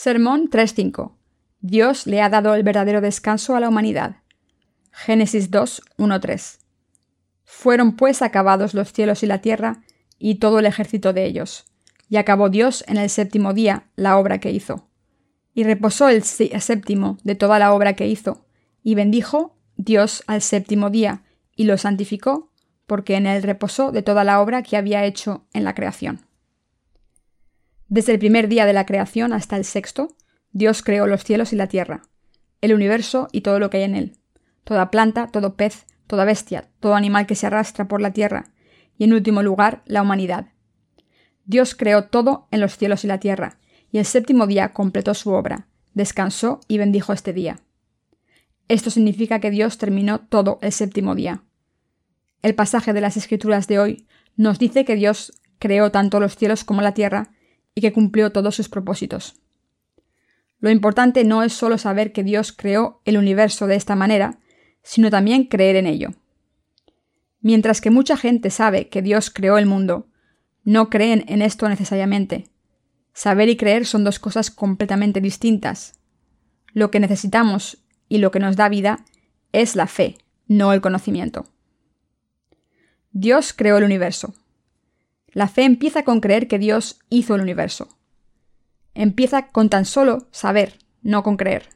Sermón 3.5. Dios le ha dado el verdadero descanso a la humanidad. Génesis 2, 3. Fueron pues acabados los cielos y la tierra y todo el ejército de ellos. Y acabó Dios en el séptimo día la obra que hizo. Y reposó el séptimo de toda la obra que hizo, y bendijo Dios al séptimo día, y lo santificó, porque en él reposó de toda la obra que había hecho en la creación. Desde el primer día de la creación hasta el sexto, Dios creó los cielos y la tierra, el universo y todo lo que hay en él, toda planta, todo pez, toda bestia, todo animal que se arrastra por la tierra, y en último lugar, la humanidad. Dios creó todo en los cielos y la tierra, y el séptimo día completó su obra, descansó y bendijo este día. Esto significa que Dios terminó todo el séptimo día. El pasaje de las Escrituras de hoy nos dice que Dios creó tanto los cielos como la tierra, y que cumplió todos sus propósitos. Lo importante no es solo saber que Dios creó el universo de esta manera, sino también creer en ello. Mientras que mucha gente sabe que Dios creó el mundo, no creen en esto necesariamente. Saber y creer son dos cosas completamente distintas. Lo que necesitamos y lo que nos da vida es la fe, no el conocimiento. Dios creó el universo. La fe empieza con creer que Dios hizo el universo. Empieza con tan solo saber, no con creer.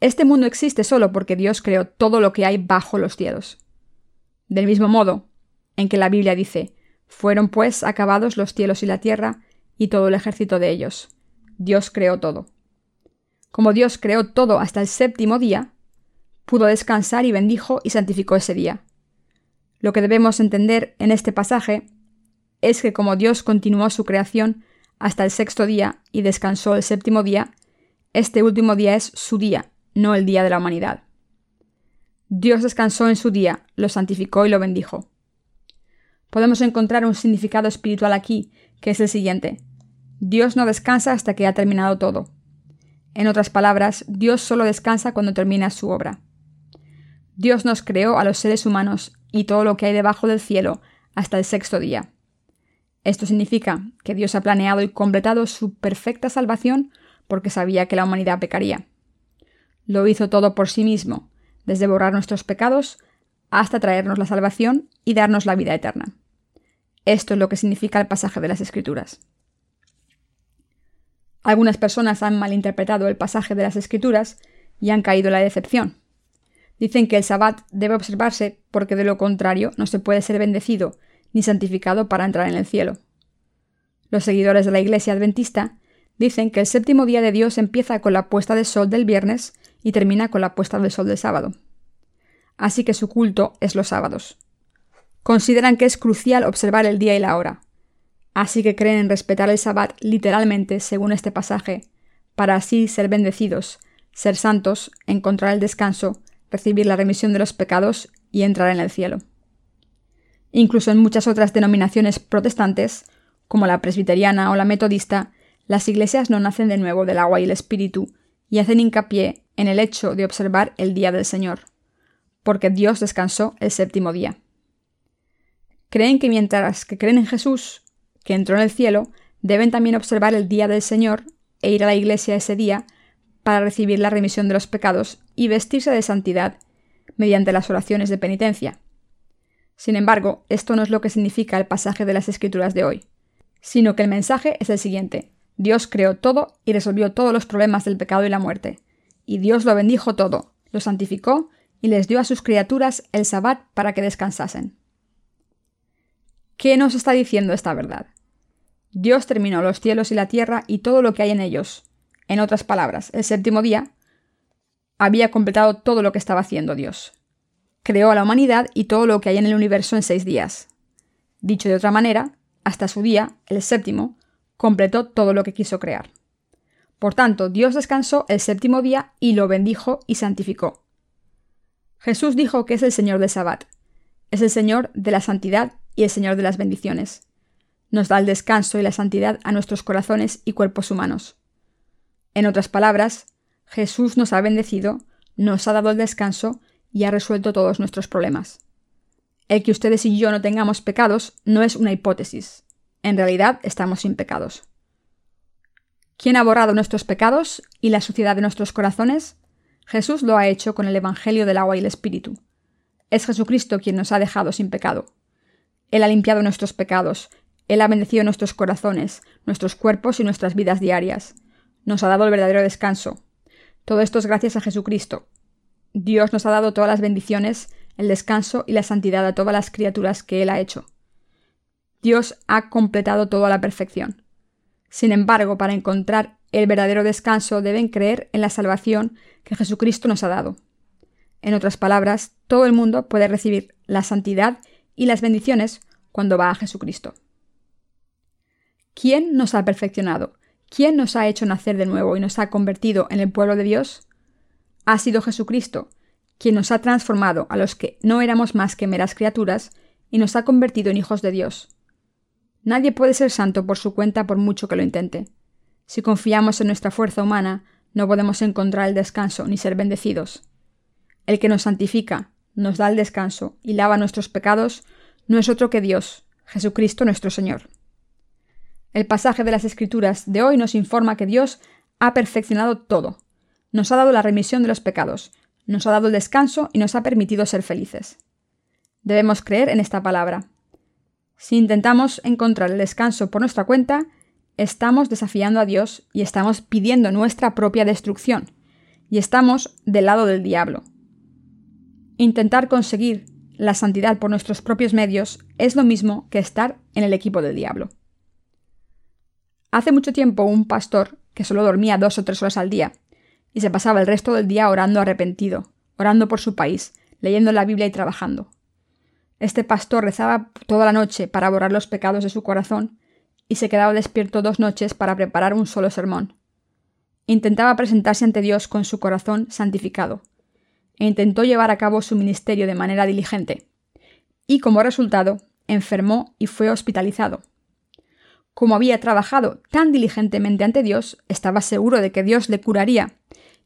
Este mundo existe solo porque Dios creó todo lo que hay bajo los cielos. Del mismo modo en que la Biblia dice, fueron pues acabados los cielos y la tierra y todo el ejército de ellos. Dios creó todo. Como Dios creó todo hasta el séptimo día, pudo descansar y bendijo y santificó ese día. Lo que debemos entender en este pasaje es que como Dios continuó su creación hasta el sexto día y descansó el séptimo día, este último día es su día, no el día de la humanidad. Dios descansó en su día, lo santificó y lo bendijo. Podemos encontrar un significado espiritual aquí, que es el siguiente. Dios no descansa hasta que ha terminado todo. En otras palabras, Dios solo descansa cuando termina su obra. Dios nos creó a los seres humanos y todo lo que hay debajo del cielo hasta el sexto día. Esto significa que Dios ha planeado y completado su perfecta salvación porque sabía que la humanidad pecaría. Lo hizo todo por sí mismo, desde borrar nuestros pecados hasta traernos la salvación y darnos la vida eterna. Esto es lo que significa el pasaje de las Escrituras. Algunas personas han malinterpretado el pasaje de las Escrituras y han caído en la decepción. Dicen que el Sabbat debe observarse porque de lo contrario no se puede ser bendecido ni santificado para entrar en el cielo. Los seguidores de la Iglesia Adventista dicen que el séptimo día de Dios empieza con la puesta del sol del viernes y termina con la puesta del sol del sábado. Así que su culto es los sábados. Consideran que es crucial observar el día y la hora. Así que creen en respetar el sabbat literalmente según este pasaje, para así ser bendecidos, ser santos, encontrar el descanso, recibir la remisión de los pecados y entrar en el cielo. Incluso en muchas otras denominaciones protestantes, como la presbiteriana o la metodista, las iglesias no nacen de nuevo del agua y el espíritu, y hacen hincapié en el hecho de observar el día del Señor, porque Dios descansó el séptimo día. Creen que mientras que creen en Jesús, que entró en el cielo, deben también observar el día del Señor e ir a la iglesia ese día para recibir la remisión de los pecados y vestirse de santidad mediante las oraciones de penitencia. Sin embargo, esto no es lo que significa el pasaje de las Escrituras de hoy, sino que el mensaje es el siguiente. Dios creó todo y resolvió todos los problemas del pecado y la muerte. Y Dios lo bendijo todo, lo santificó y les dio a sus criaturas el sabbat para que descansasen. ¿Qué nos está diciendo esta verdad? Dios terminó los cielos y la tierra y todo lo que hay en ellos. En otras palabras, el séptimo día había completado todo lo que estaba haciendo Dios creó a la humanidad y todo lo que hay en el universo en seis días. Dicho de otra manera, hasta su día, el séptimo, completó todo lo que quiso crear. Por tanto, Dios descansó el séptimo día y lo bendijo y santificó. Jesús dijo que es el Señor del Sabbat, es el Señor de la santidad y el Señor de las bendiciones. Nos da el descanso y la santidad a nuestros corazones y cuerpos humanos. En otras palabras, Jesús nos ha bendecido, nos ha dado el descanso y ha resuelto todos nuestros problemas. El que ustedes y yo no tengamos pecados no es una hipótesis. En realidad estamos sin pecados. ¿Quién ha borrado nuestros pecados y la suciedad de nuestros corazones? Jesús lo ha hecho con el Evangelio del agua y el Espíritu. Es Jesucristo quien nos ha dejado sin pecado. Él ha limpiado nuestros pecados, Él ha bendecido nuestros corazones, nuestros cuerpos y nuestras vidas diarias. Nos ha dado el verdadero descanso. Todo esto es gracias a Jesucristo. Dios nos ha dado todas las bendiciones, el descanso y la santidad a todas las criaturas que Él ha hecho. Dios ha completado todo a la perfección. Sin embargo, para encontrar el verdadero descanso deben creer en la salvación que Jesucristo nos ha dado. En otras palabras, todo el mundo puede recibir la santidad y las bendiciones cuando va a Jesucristo. ¿Quién nos ha perfeccionado? ¿Quién nos ha hecho nacer de nuevo y nos ha convertido en el pueblo de Dios? Ha sido Jesucristo, quien nos ha transformado a los que no éramos más que meras criaturas y nos ha convertido en hijos de Dios. Nadie puede ser santo por su cuenta por mucho que lo intente. Si confiamos en nuestra fuerza humana, no podemos encontrar el descanso ni ser bendecidos. El que nos santifica, nos da el descanso y lava nuestros pecados, no es otro que Dios, Jesucristo nuestro Señor. El pasaje de las Escrituras de hoy nos informa que Dios ha perfeccionado todo. Nos ha dado la remisión de los pecados, nos ha dado el descanso y nos ha permitido ser felices. Debemos creer en esta palabra. Si intentamos encontrar el descanso por nuestra cuenta, estamos desafiando a Dios y estamos pidiendo nuestra propia destrucción, y estamos del lado del diablo. Intentar conseguir la santidad por nuestros propios medios es lo mismo que estar en el equipo del diablo. Hace mucho tiempo un pastor, que solo dormía dos o tres horas al día, y se pasaba el resto del día orando arrepentido, orando por su país, leyendo la Biblia y trabajando. Este pastor rezaba toda la noche para borrar los pecados de su corazón y se quedaba despierto dos noches para preparar un solo sermón. Intentaba presentarse ante Dios con su corazón santificado, e intentó llevar a cabo su ministerio de manera diligente, y como resultado enfermó y fue hospitalizado. Como había trabajado tan diligentemente ante Dios, estaba seguro de que Dios le curaría,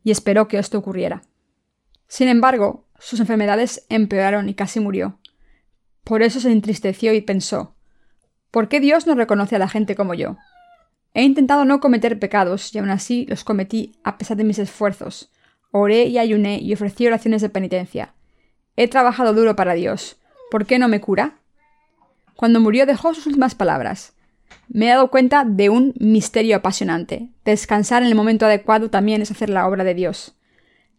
y esperó que esto ocurriera. Sin embargo, sus enfermedades empeoraron y casi murió, por eso se entristeció y pensó ¿Por qué Dios no reconoce a la gente como yo? He intentado no cometer pecados y aún así los cometí a pesar de mis esfuerzos. Oré y ayuné y ofrecí oraciones de penitencia. He trabajado duro para Dios. ¿Por qué no me cura? Cuando murió dejó sus últimas palabras. Me he dado cuenta de un misterio apasionante. Descansar en el momento adecuado también es hacer la obra de Dios.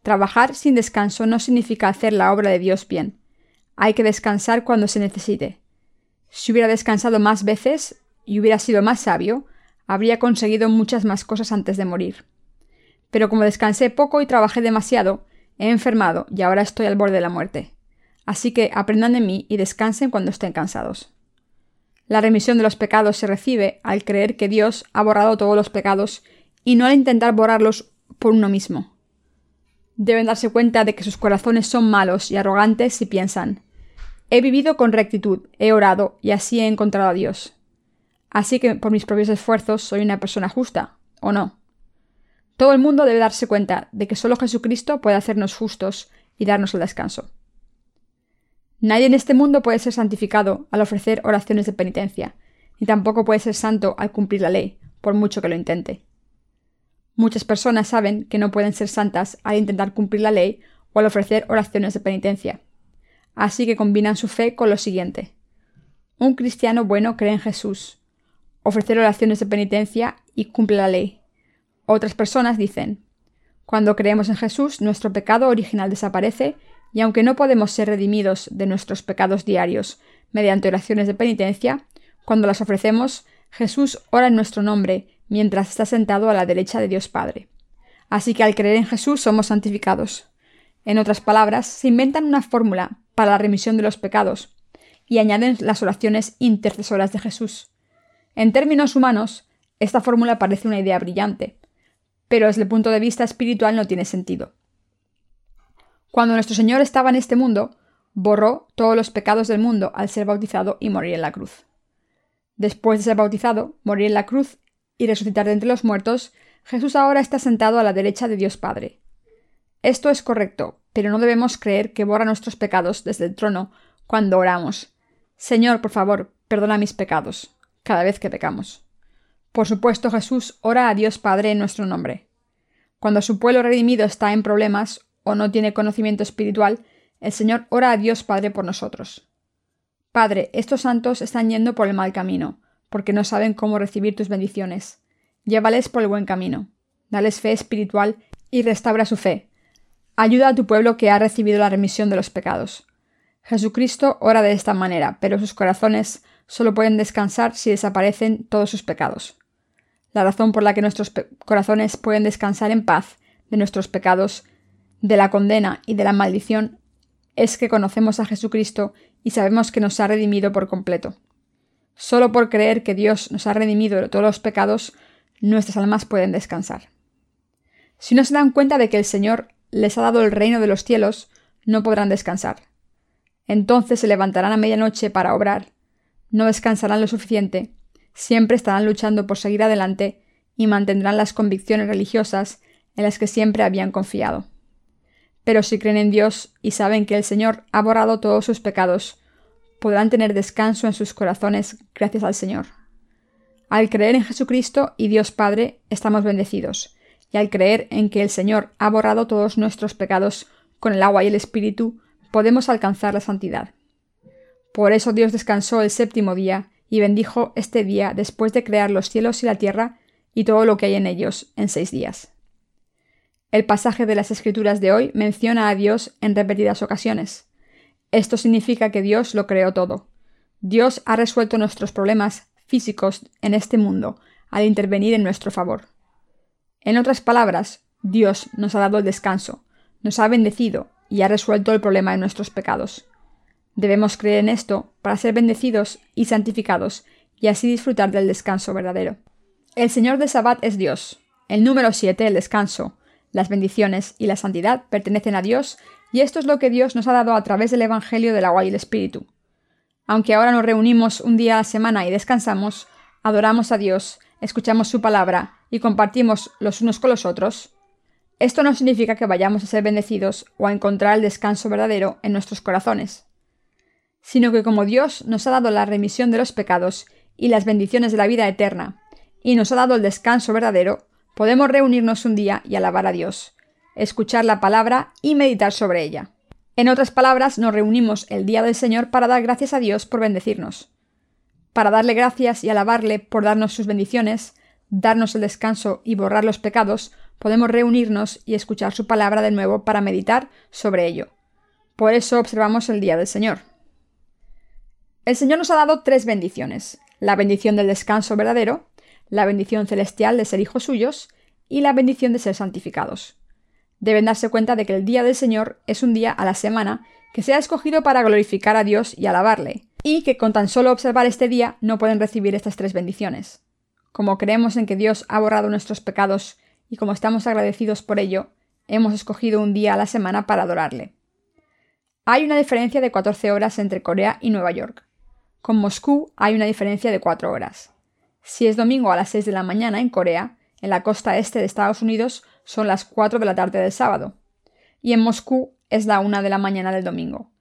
Trabajar sin descanso no significa hacer la obra de Dios bien. Hay que descansar cuando se necesite. Si hubiera descansado más veces y hubiera sido más sabio, habría conseguido muchas más cosas antes de morir. Pero como descansé poco y trabajé demasiado, he enfermado y ahora estoy al borde de la muerte. Así que aprendan de mí y descansen cuando estén cansados. La remisión de los pecados se recibe al creer que Dios ha borrado todos los pecados y no al intentar borrarlos por uno mismo. Deben darse cuenta de que sus corazones son malos y arrogantes si piensan He vivido con rectitud, he orado y así he encontrado a Dios. Así que por mis propios esfuerzos soy una persona justa, ¿o no? Todo el mundo debe darse cuenta de que solo Jesucristo puede hacernos justos y darnos el descanso. Nadie en este mundo puede ser santificado al ofrecer oraciones de penitencia, ni tampoco puede ser santo al cumplir la ley, por mucho que lo intente. Muchas personas saben que no pueden ser santas al intentar cumplir la ley o al ofrecer oraciones de penitencia, así que combinan su fe con lo siguiente. Un cristiano bueno cree en Jesús, ofrecer oraciones de penitencia y cumple la ley. Otras personas dicen, cuando creemos en Jesús, nuestro pecado original desaparece y aunque no podemos ser redimidos de nuestros pecados diarios mediante oraciones de penitencia, cuando las ofrecemos, Jesús ora en nuestro nombre mientras está sentado a la derecha de Dios Padre. Así que al creer en Jesús somos santificados. En otras palabras, se inventan una fórmula para la remisión de los pecados y añaden las oraciones intercesoras de Jesús. En términos humanos, esta fórmula parece una idea brillante, pero desde el punto de vista espiritual no tiene sentido. Cuando nuestro Señor estaba en este mundo, borró todos los pecados del mundo al ser bautizado y morir en la cruz. Después de ser bautizado, morir en la cruz y resucitar de entre los muertos, Jesús ahora está sentado a la derecha de Dios Padre. Esto es correcto, pero no debemos creer que borra nuestros pecados desde el trono cuando oramos. Señor, por favor, perdona mis pecados, cada vez que pecamos. Por supuesto, Jesús ora a Dios Padre en nuestro nombre. Cuando su pueblo redimido está en problemas o no tiene conocimiento espiritual, el Señor ora a Dios Padre por nosotros. Padre, estos santos están yendo por el mal camino, porque no saben cómo recibir tus bendiciones. Llévales por el buen camino. Dales fe espiritual y restaura su fe. Ayuda a tu pueblo que ha recibido la remisión de los pecados. Jesucristo ora de esta manera, pero sus corazones solo pueden descansar si desaparecen todos sus pecados. La razón por la que nuestros corazones pueden descansar en paz de nuestros pecados, de la condena y de la maldición es que conocemos a Jesucristo y sabemos que nos ha redimido por completo. Solo por creer que Dios nos ha redimido de todos los pecados, nuestras almas pueden descansar. Si no se dan cuenta de que el Señor les ha dado el reino de los cielos, no podrán descansar. Entonces se levantarán a medianoche para obrar, no descansarán lo suficiente, siempre estarán luchando por seguir adelante y mantendrán las convicciones religiosas en las que siempre habían confiado. Pero si creen en Dios y saben que el Señor ha borrado todos sus pecados, podrán tener descanso en sus corazones gracias al Señor. Al creer en Jesucristo y Dios Padre, estamos bendecidos, y al creer en que el Señor ha borrado todos nuestros pecados con el agua y el Espíritu, podemos alcanzar la santidad. Por eso Dios descansó el séptimo día y bendijo este día después de crear los cielos y la tierra y todo lo que hay en ellos en seis días. El pasaje de las Escrituras de hoy menciona a Dios en repetidas ocasiones. Esto significa que Dios lo creó todo. Dios ha resuelto nuestros problemas físicos en este mundo al intervenir en nuestro favor. En otras palabras, Dios nos ha dado el descanso, nos ha bendecido y ha resuelto el problema de nuestros pecados. Debemos creer en esto para ser bendecidos y santificados y así disfrutar del descanso verdadero. El Señor de Sabbat es Dios. El número 7, el descanso, las bendiciones y la santidad pertenecen a Dios, y esto es lo que Dios nos ha dado a través del Evangelio del agua y el Espíritu. Aunque ahora nos reunimos un día a la semana y descansamos, adoramos a Dios, escuchamos su palabra y compartimos los unos con los otros, esto no significa que vayamos a ser bendecidos o a encontrar el descanso verdadero en nuestros corazones, sino que como Dios nos ha dado la remisión de los pecados y las bendiciones de la vida eterna, y nos ha dado el descanso verdadero, podemos reunirnos un día y alabar a Dios, escuchar la palabra y meditar sobre ella. En otras palabras, nos reunimos el día del Señor para dar gracias a Dios por bendecirnos. Para darle gracias y alabarle por darnos sus bendiciones, darnos el descanso y borrar los pecados, podemos reunirnos y escuchar su palabra de nuevo para meditar sobre ello. Por eso observamos el día del Señor. El Señor nos ha dado tres bendiciones. La bendición del descanso verdadero, la bendición celestial de ser hijos suyos y la bendición de ser santificados. Deben darse cuenta de que el día del Señor es un día a la semana que se ha escogido para glorificar a Dios y alabarle, y que con tan solo observar este día no pueden recibir estas tres bendiciones. Como creemos en que Dios ha borrado nuestros pecados y como estamos agradecidos por ello, hemos escogido un día a la semana para adorarle. Hay una diferencia de 14 horas entre Corea y Nueva York. Con Moscú hay una diferencia de 4 horas. Si es domingo a las 6 de la mañana en Corea, en la costa este de Estados Unidos son las 4 de la tarde del sábado. Y en Moscú es la 1 de la mañana del domingo.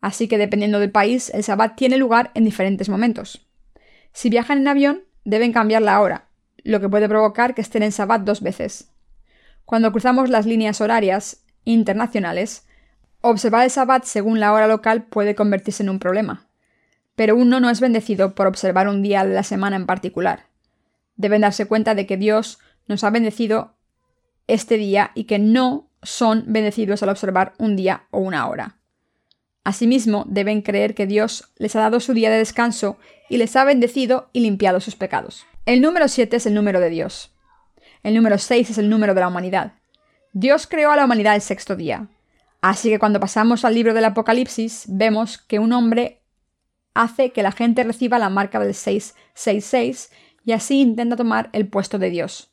Así que dependiendo del país, el sabbat tiene lugar en diferentes momentos. Si viajan en avión, deben cambiar la hora, lo que puede provocar que estén en sabbat dos veces. Cuando cruzamos las líneas horarias internacionales, observar el sabbat según la hora local puede convertirse en un problema pero uno no es bendecido por observar un día de la semana en particular. Deben darse cuenta de que Dios nos ha bendecido este día y que no son bendecidos al observar un día o una hora. Asimismo, deben creer que Dios les ha dado su día de descanso y les ha bendecido y limpiado sus pecados. El número 7 es el número de Dios. El número 6 es el número de la humanidad. Dios creó a la humanidad el sexto día. Así que cuando pasamos al libro del Apocalipsis, vemos que un hombre hace que la gente reciba la marca del 666 y así intenta tomar el puesto de Dios.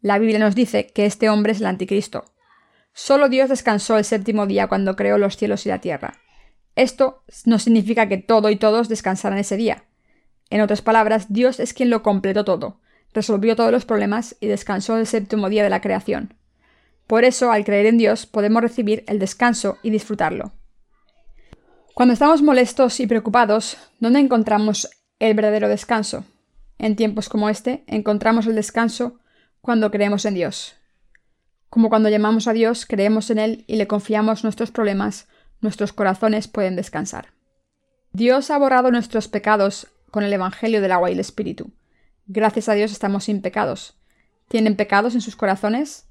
La Biblia nos dice que este hombre es el anticristo. Solo Dios descansó el séptimo día cuando creó los cielos y la tierra. Esto no significa que todo y todos descansaran ese día. En otras palabras, Dios es quien lo completó todo, resolvió todos los problemas y descansó el séptimo día de la creación. Por eso, al creer en Dios, podemos recibir el descanso y disfrutarlo. Cuando estamos molestos y preocupados, ¿dónde encontramos el verdadero descanso? En tiempos como este, encontramos el descanso cuando creemos en Dios. Como cuando llamamos a Dios, creemos en Él y le confiamos nuestros problemas, nuestros corazones pueden descansar. Dios ha borrado nuestros pecados con el Evangelio del agua y el Espíritu. Gracias a Dios estamos sin pecados. ¿Tienen pecados en sus corazones?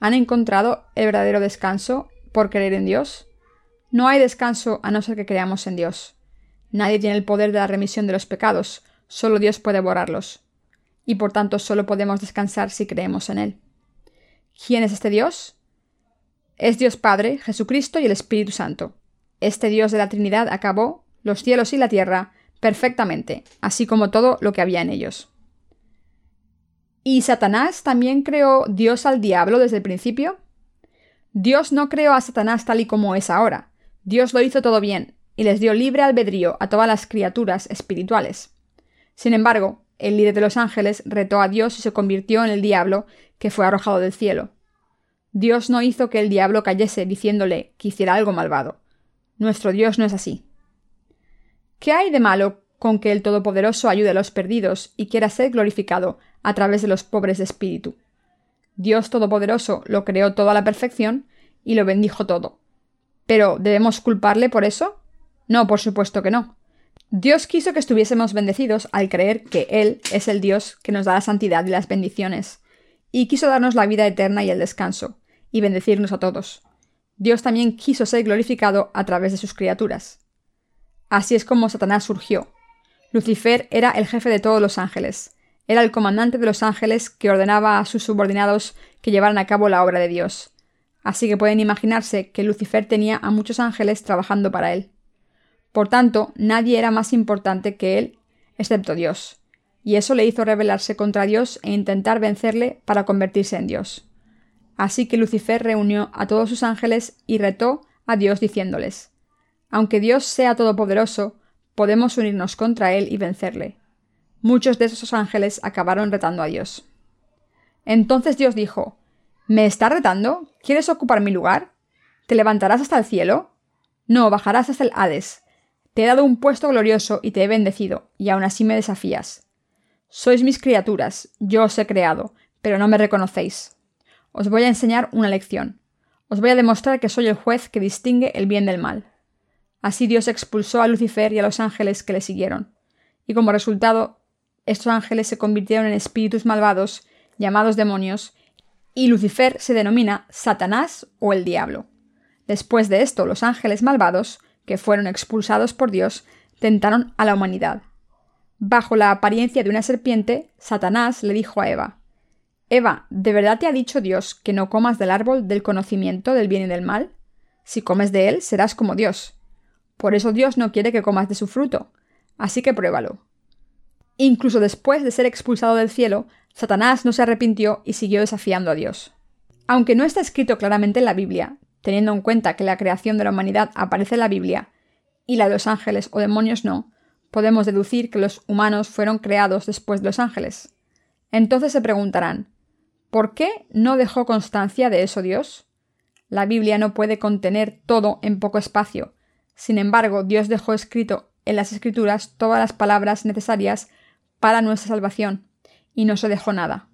¿Han encontrado el verdadero descanso por creer en Dios? No hay descanso a no ser que creamos en Dios. Nadie tiene el poder de la remisión de los pecados, solo Dios puede borrarlos. Y por tanto solo podemos descansar si creemos en Él. ¿Quién es este Dios? Es Dios Padre, Jesucristo y el Espíritu Santo. Este Dios de la Trinidad acabó los cielos y la tierra perfectamente, así como todo lo que había en ellos. ¿Y Satanás también creó Dios al diablo desde el principio? Dios no creó a Satanás tal y como es ahora. Dios lo hizo todo bien y les dio libre albedrío a todas las criaturas espirituales. Sin embargo, el líder de los ángeles retó a Dios y se convirtió en el diablo que fue arrojado del cielo. Dios no hizo que el diablo cayese diciéndole que hiciera algo malvado. Nuestro Dios no es así. ¿Qué hay de malo con que el Todopoderoso ayude a los perdidos y quiera ser glorificado a través de los pobres de espíritu. Dios Todopoderoso lo creó todo a la perfección y lo bendijo todo. ¿Pero debemos culparle por eso? No, por supuesto que no. Dios quiso que estuviésemos bendecidos al creer que Él es el Dios que nos da la santidad y las bendiciones, y quiso darnos la vida eterna y el descanso, y bendecirnos a todos. Dios también quiso ser glorificado a través de sus criaturas. Así es como Satanás surgió. Lucifer era el jefe de todos los ángeles, era el comandante de los ángeles que ordenaba a sus subordinados que llevaran a cabo la obra de Dios. Así que pueden imaginarse que Lucifer tenía a muchos ángeles trabajando para él. Por tanto, nadie era más importante que él, excepto Dios, y eso le hizo rebelarse contra Dios e intentar vencerle para convertirse en Dios. Así que Lucifer reunió a todos sus ángeles y retó a Dios diciéndoles Aunque Dios sea todopoderoso, podemos unirnos contra él y vencerle muchos de esos ángeles acabaron retando a Dios. Entonces Dios dijo, ¿Me estás retando? ¿Quieres ocupar mi lugar? ¿Te levantarás hasta el cielo? No, bajarás hasta el Hades. Te he dado un puesto glorioso y te he bendecido, y aún así me desafías. Sois mis criaturas, yo os he creado, pero no me reconocéis. Os voy a enseñar una lección. Os voy a demostrar que soy el juez que distingue el bien del mal. Así Dios expulsó a Lucifer y a los ángeles que le siguieron, y como resultado estos ángeles se convirtieron en espíritus malvados, llamados demonios, y Lucifer se denomina Satanás o el diablo. Después de esto, los ángeles malvados, que fueron expulsados por Dios, tentaron a la humanidad. Bajo la apariencia de una serpiente, Satanás le dijo a Eva Eva, ¿de verdad te ha dicho Dios que no comas del árbol del conocimiento del bien y del mal? Si comes de él, serás como Dios. Por eso Dios no quiere que comas de su fruto. Así que pruébalo. Incluso después de ser expulsado del cielo, Satanás no se arrepintió y siguió desafiando a Dios. Aunque no está escrito claramente en la Biblia, teniendo en cuenta que la creación de la humanidad aparece en la Biblia y la de los ángeles o demonios no, podemos deducir que los humanos fueron creados después de los ángeles. Entonces se preguntarán, ¿por qué no dejó constancia de eso Dios? La Biblia no puede contener todo en poco espacio. Sin embargo, Dios dejó escrito en las Escrituras todas las palabras necesarias para nuestra salvación, y no se dejó nada.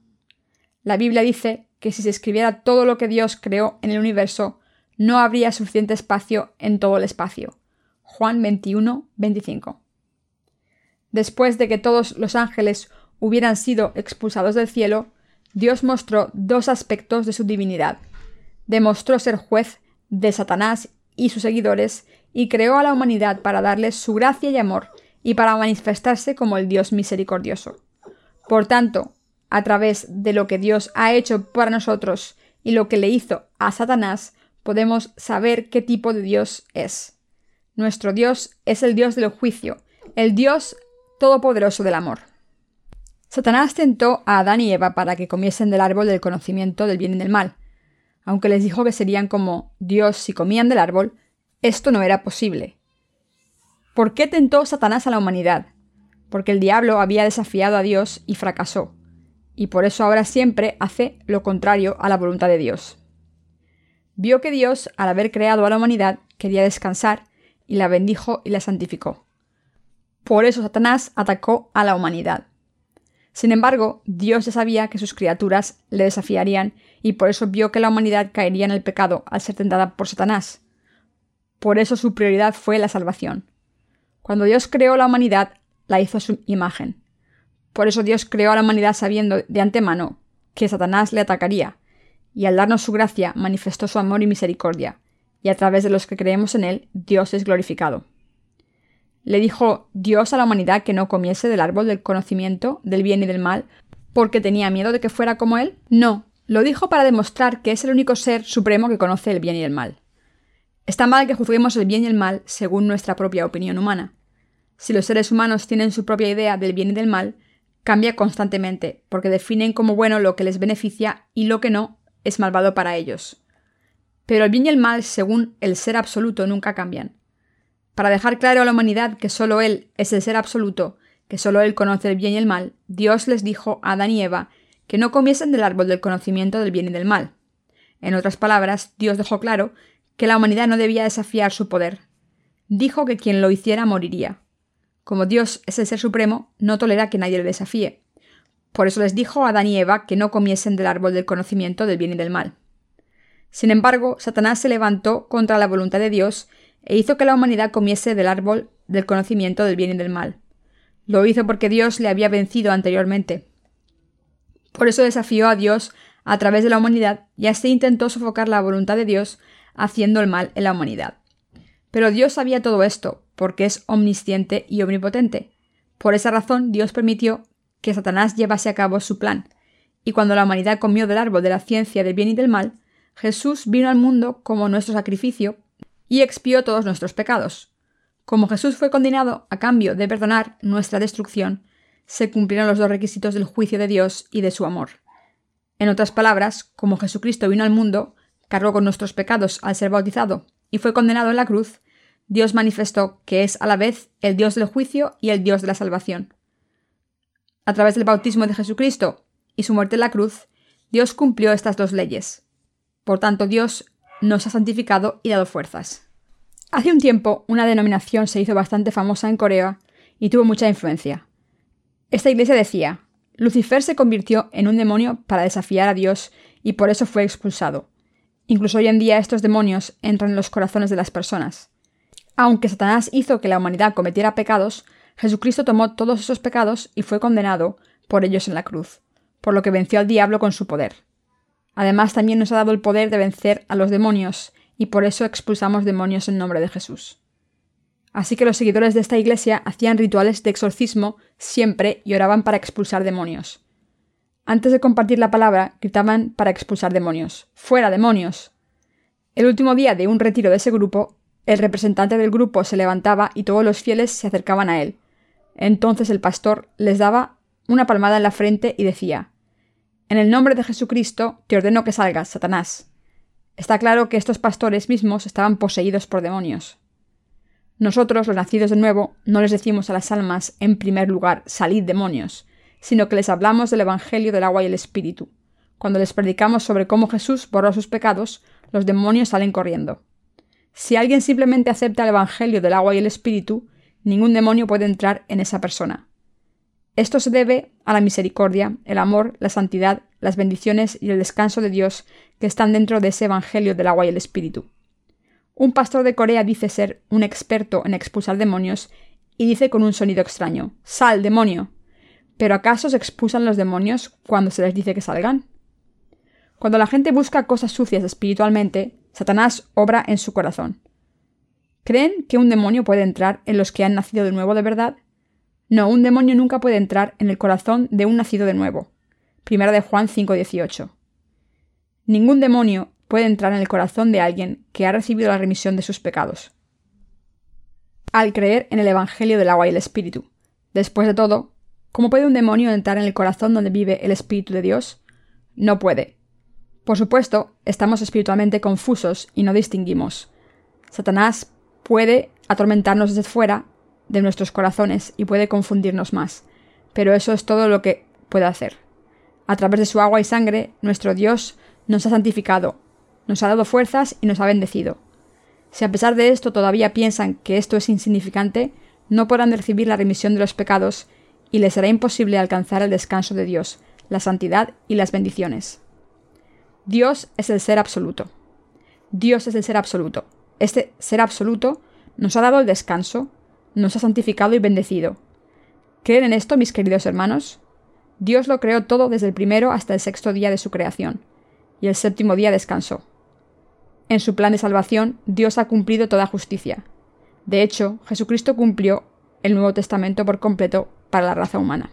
La Biblia dice que si se escribiera todo lo que Dios creó en el universo, no habría suficiente espacio en todo el espacio. Juan 21, 25. Después de que todos los ángeles hubieran sido expulsados del cielo, Dios mostró dos aspectos de su divinidad. Demostró ser juez de Satanás y sus seguidores y creó a la humanidad para darles su gracia y amor y para manifestarse como el Dios misericordioso. Por tanto, a través de lo que Dios ha hecho para nosotros y lo que le hizo a Satanás, podemos saber qué tipo de Dios es. Nuestro Dios es el Dios del juicio, el Dios todopoderoso del amor. Satanás tentó a Adán y Eva para que comiesen del árbol del conocimiento del bien y del mal. Aunque les dijo que serían como Dios si comían del árbol, esto no era posible. ¿Por qué tentó Satanás a la humanidad? Porque el diablo había desafiado a Dios y fracasó, y por eso ahora siempre hace lo contrario a la voluntad de Dios. Vio que Dios, al haber creado a la humanidad, quería descansar, y la bendijo y la santificó. Por eso Satanás atacó a la humanidad. Sin embargo, Dios ya sabía que sus criaturas le desafiarían y por eso vio que la humanidad caería en el pecado al ser tentada por Satanás. Por eso su prioridad fue la salvación. Cuando Dios creó la humanidad, la hizo a su imagen. Por eso Dios creó a la humanidad sabiendo de antemano que Satanás le atacaría, y al darnos su gracia manifestó su amor y misericordia, y a través de los que creemos en él, Dios es glorificado. ¿Le dijo Dios a la humanidad que no comiese del árbol del conocimiento del bien y del mal porque tenía miedo de que fuera como él? No, lo dijo para demostrar que es el único ser supremo que conoce el bien y el mal. Está mal que juzguemos el bien y el mal según nuestra propia opinión humana. Si los seres humanos tienen su propia idea del bien y del mal, cambia constantemente, porque definen como bueno lo que les beneficia y lo que no es malvado para ellos. Pero el bien y el mal, según el ser absoluto, nunca cambian. Para dejar claro a la humanidad que solo Él es el ser absoluto, que solo Él conoce el bien y el mal, Dios les dijo a Adán y Eva que no comiesen del árbol del conocimiento del bien y del mal. En otras palabras, Dios dejó claro que la humanidad no debía desafiar su poder. Dijo que quien lo hiciera moriría. Como Dios es el ser supremo, no tolera que nadie le desafíe. Por eso les dijo a Adán y Eva que no comiesen del árbol del conocimiento del bien y del mal. Sin embargo, Satanás se levantó contra la voluntad de Dios e hizo que la humanidad comiese del árbol del conocimiento del bien y del mal. Lo hizo porque Dios le había vencido anteriormente. Por eso desafió a Dios a través de la humanidad y así intentó sofocar la voluntad de Dios haciendo el mal en la humanidad. Pero Dios sabía todo esto, porque es omnisciente y omnipotente. Por esa razón Dios permitió que Satanás llevase a cabo su plan, y cuando la humanidad comió del árbol de la ciencia del bien y del mal, Jesús vino al mundo como nuestro sacrificio y expió todos nuestros pecados. Como Jesús fue condenado a cambio de perdonar nuestra destrucción, se cumplieron los dos requisitos del juicio de Dios y de su amor. En otras palabras, como Jesucristo vino al mundo, cargó con nuestros pecados al ser bautizado y fue condenado en la cruz, Dios manifestó que es a la vez el Dios del juicio y el Dios de la salvación. A través del bautismo de Jesucristo y su muerte en la cruz, Dios cumplió estas dos leyes. Por tanto, Dios nos ha santificado y dado fuerzas. Hace un tiempo, una denominación se hizo bastante famosa en Corea y tuvo mucha influencia. Esta iglesia decía, Lucifer se convirtió en un demonio para desafiar a Dios y por eso fue expulsado. Incluso hoy en día estos demonios entran en los corazones de las personas. Aunque Satanás hizo que la humanidad cometiera pecados, Jesucristo tomó todos esos pecados y fue condenado por ellos en la cruz, por lo que venció al diablo con su poder. Además, también nos ha dado el poder de vencer a los demonios, y por eso expulsamos demonios en nombre de Jesús. Así que los seguidores de esta iglesia hacían rituales de exorcismo siempre y oraban para expulsar demonios. Antes de compartir la palabra, gritaban para expulsar demonios. ¡Fuera, demonios! El último día de un retiro de ese grupo, el representante del grupo se levantaba y todos los fieles se acercaban a él. Entonces el pastor les daba una palmada en la frente y decía en el nombre de Jesucristo te ordeno que salgas, Satanás. Está claro que estos pastores mismos estaban poseídos por demonios. Nosotros, los nacidos de nuevo, no les decimos a las almas, en primer lugar, salid demonios, sino que les hablamos del Evangelio del agua y el Espíritu. Cuando les predicamos sobre cómo Jesús borró sus pecados, los demonios salen corriendo. Si alguien simplemente acepta el Evangelio del agua y el Espíritu, ningún demonio puede entrar en esa persona. Esto se debe a la misericordia, el amor, la santidad, las bendiciones y el descanso de Dios que están dentro de ese Evangelio del agua y el Espíritu. Un pastor de Corea dice ser un experto en expulsar demonios y dice con un sonido extraño, Sal, demonio. ¿Pero acaso se expulsan los demonios cuando se les dice que salgan? Cuando la gente busca cosas sucias espiritualmente, Satanás obra en su corazón. ¿Creen que un demonio puede entrar en los que han nacido de nuevo de verdad? No, un demonio nunca puede entrar en el corazón de un nacido de nuevo. Primera de Juan 5:18. Ningún demonio puede entrar en el corazón de alguien que ha recibido la remisión de sus pecados. Al creer en el Evangelio del agua y el Espíritu. Después de todo, ¿cómo puede un demonio entrar en el corazón donde vive el Espíritu de Dios? No puede. Por supuesto, estamos espiritualmente confusos y no distinguimos. Satanás puede atormentarnos desde fuera de nuestros corazones y puede confundirnos más. Pero eso es todo lo que puede hacer. A través de su agua y sangre, nuestro Dios nos ha santificado, nos ha dado fuerzas y nos ha bendecido. Si a pesar de esto todavía piensan que esto es insignificante, no podrán recibir la remisión de los pecados y les será imposible alcanzar el descanso de Dios, la santidad y las bendiciones. Dios es el ser absoluto. Dios es el ser absoluto. Este ser absoluto nos ha dado el descanso, nos ha santificado y bendecido. ¿Creen en esto, mis queridos hermanos? Dios lo creó todo desde el primero hasta el sexto día de su creación, y el séptimo día descansó. En su plan de salvación, Dios ha cumplido toda justicia. De hecho, Jesucristo cumplió el Nuevo Testamento por completo para la raza humana.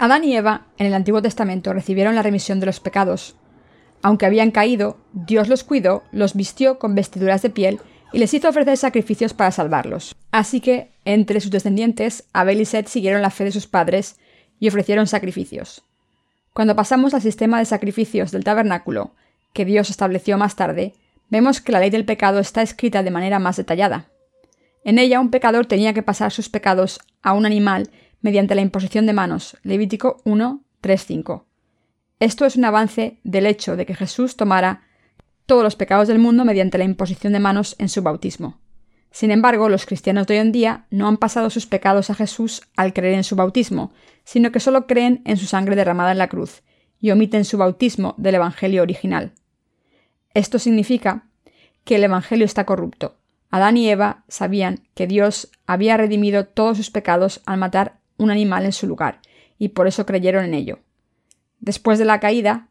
Adán y Eva en el Antiguo Testamento recibieron la remisión de los pecados. Aunque habían caído, Dios los cuidó, los vistió con vestiduras de piel y les hizo ofrecer sacrificios para salvarlos. Así que, entre sus descendientes, Abel y Seth siguieron la fe de sus padres y ofrecieron sacrificios. Cuando pasamos al sistema de sacrificios del tabernáculo, que Dios estableció más tarde, vemos que la ley del pecado está escrita de manera más detallada. En ella un pecador tenía que pasar sus pecados a un animal mediante la imposición de manos. Levítico 1, 3, 5. Esto es un avance del hecho de que Jesús tomara todos los pecados del mundo mediante la imposición de manos en su bautismo. Sin embargo, los cristianos de hoy en día no han pasado sus pecados a Jesús al creer en su bautismo, sino que solo creen en su sangre derramada en la cruz y omiten su bautismo del Evangelio original. Esto significa que el Evangelio está corrupto. Adán y Eva sabían que Dios había redimido todos sus pecados al matar un animal en su lugar, y por eso creyeron en ello. Después de la caída,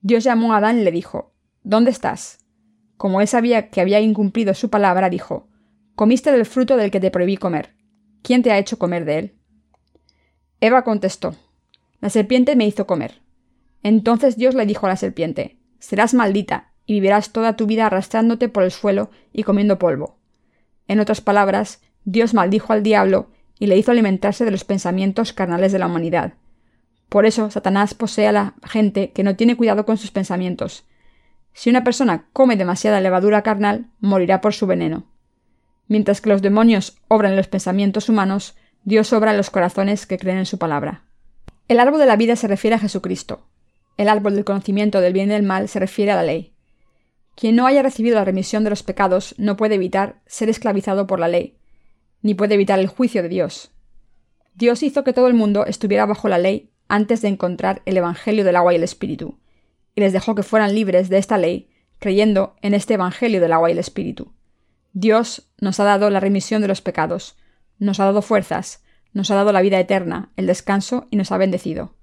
Dios llamó a Adán y le dijo, ¿Dónde estás? Como él sabía que había incumplido su palabra, dijo, Comiste del fruto del que te prohibí comer. ¿Quién te ha hecho comer de él? Eva contestó, La serpiente me hizo comer. Entonces Dios le dijo a la serpiente, Serás maldita, y vivirás toda tu vida arrastrándote por el suelo y comiendo polvo. En otras palabras, Dios maldijo al diablo y le hizo alimentarse de los pensamientos carnales de la humanidad. Por eso Satanás posee a la gente que no tiene cuidado con sus pensamientos. Si una persona come demasiada levadura carnal, morirá por su veneno. Mientras que los demonios obran en los pensamientos humanos, Dios obra en los corazones que creen en su palabra. El árbol de la vida se refiere a Jesucristo. El árbol del conocimiento del bien y del mal se refiere a la ley. Quien no haya recibido la remisión de los pecados no puede evitar ser esclavizado por la ley, ni puede evitar el juicio de Dios. Dios hizo que todo el mundo estuviera bajo la ley antes de encontrar el Evangelio del agua y el Espíritu, y les dejó que fueran libres de esta ley, creyendo en este Evangelio del agua y el Espíritu. Dios nos ha dado la remisión de los pecados, nos ha dado fuerzas, nos ha dado la vida eterna, el descanso y nos ha bendecido.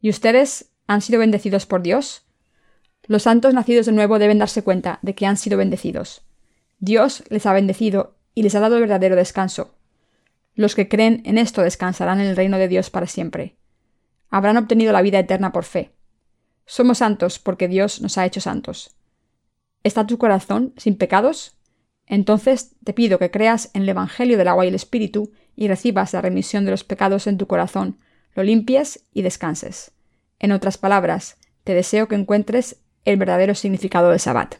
¿Y ustedes han sido bendecidos por Dios? Los santos nacidos de nuevo deben darse cuenta de que han sido bendecidos. Dios les ha bendecido y les ha dado el verdadero descanso. Los que creen en esto descansarán en el reino de Dios para siempre. Habrán obtenido la vida eterna por fe. Somos santos porque Dios nos ha hecho santos. ¿Está tu corazón sin pecados? Entonces te pido que creas en el Evangelio del agua y el Espíritu y recibas la remisión de los pecados en tu corazón, lo limpies y descanses. En otras palabras, te deseo que encuentres el verdadero significado del Sabbat.